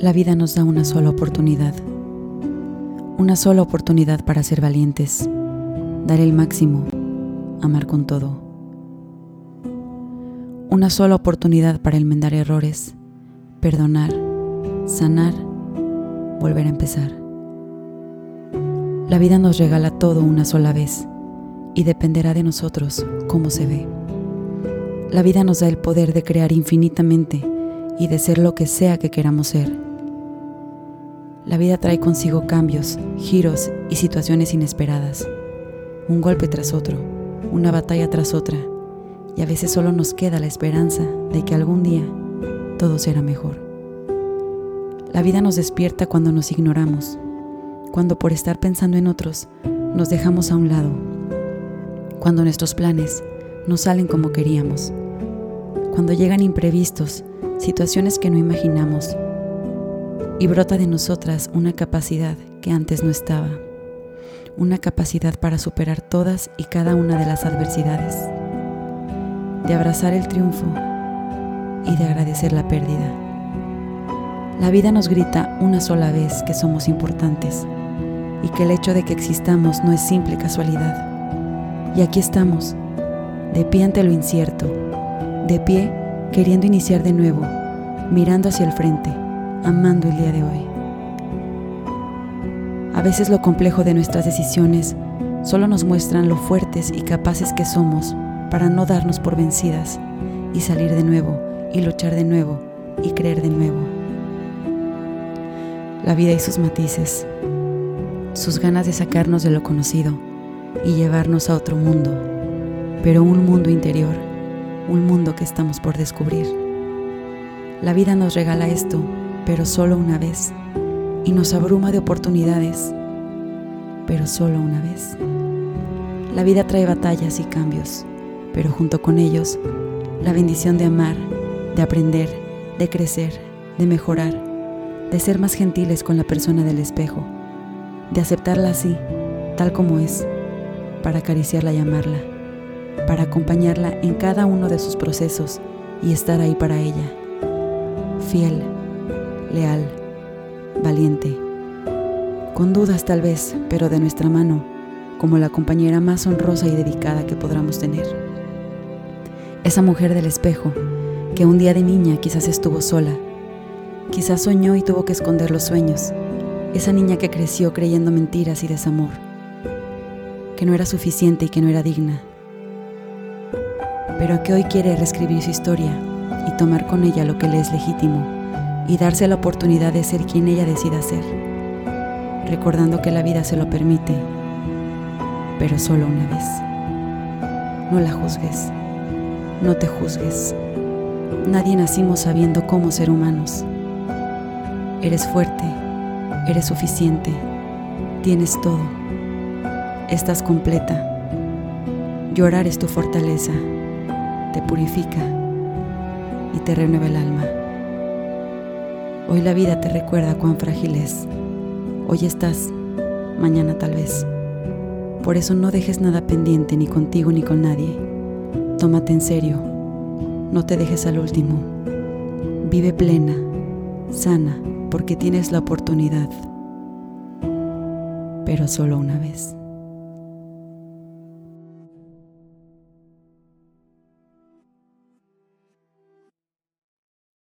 La vida nos da una sola oportunidad. Una sola oportunidad para ser valientes, dar el máximo, amar con todo. Una sola oportunidad para enmendar errores, perdonar, sanar, volver a empezar. La vida nos regala todo una sola vez y dependerá de nosotros cómo se ve. La vida nos da el poder de crear infinitamente y de ser lo que sea que queramos ser la vida trae consigo cambios, giros y situaciones inesperadas. Un golpe tras otro, una batalla tras otra, y a veces solo nos queda la esperanza de que algún día todo será mejor. La vida nos despierta cuando nos ignoramos, cuando por estar pensando en otros nos dejamos a un lado, cuando nuestros planes no salen como queríamos, cuando llegan imprevistos, situaciones que no imaginamos y brota de nosotras una capacidad que antes no estaba, una capacidad para superar todas y cada una de las adversidades, de abrazar el triunfo y de agradecer la pérdida. La vida nos grita una sola vez que somos importantes y que el hecho de que existamos no es simple casualidad. Y aquí estamos, de pie ante lo incierto, de pie queriendo iniciar de nuevo, mirando hacia el frente amando el día de hoy. A veces lo complejo de nuestras decisiones solo nos muestran lo fuertes y capaces que somos para no darnos por vencidas y salir de nuevo y luchar de nuevo y creer de nuevo. La vida y sus matices, sus ganas de sacarnos de lo conocido y llevarnos a otro mundo, pero un mundo interior, un mundo que estamos por descubrir. La vida nos regala esto pero solo una vez, y nos abruma de oportunidades, pero solo una vez. La vida trae batallas y cambios, pero junto con ellos, la bendición de amar, de aprender, de crecer, de mejorar, de ser más gentiles con la persona del espejo, de aceptarla así, tal como es, para acariciarla y amarla, para acompañarla en cada uno de sus procesos y estar ahí para ella, fiel, leal, valiente, con dudas tal vez, pero de nuestra mano, como la compañera más honrosa y dedicada que podamos tener. Esa mujer del espejo, que un día de niña quizás estuvo sola, quizás soñó y tuvo que esconder los sueños, esa niña que creció creyendo mentiras y desamor, que no era suficiente y que no era digna, pero que hoy quiere reescribir su historia y tomar con ella lo que le es legítimo y darse la oportunidad de ser quien ella decida ser, recordando que la vida se lo permite, pero solo una vez. No la juzgues, no te juzgues. Nadie nacimos sabiendo cómo ser humanos. Eres fuerte, eres suficiente, tienes todo, estás completa. Llorar es tu fortaleza, te purifica y te renueva el alma. Hoy la vida te recuerda cuán frágil es. Hoy estás, mañana tal vez. Por eso no dejes nada pendiente ni contigo ni con nadie. Tómate en serio. No te dejes al último. Vive plena, sana, porque tienes la oportunidad. Pero solo una vez.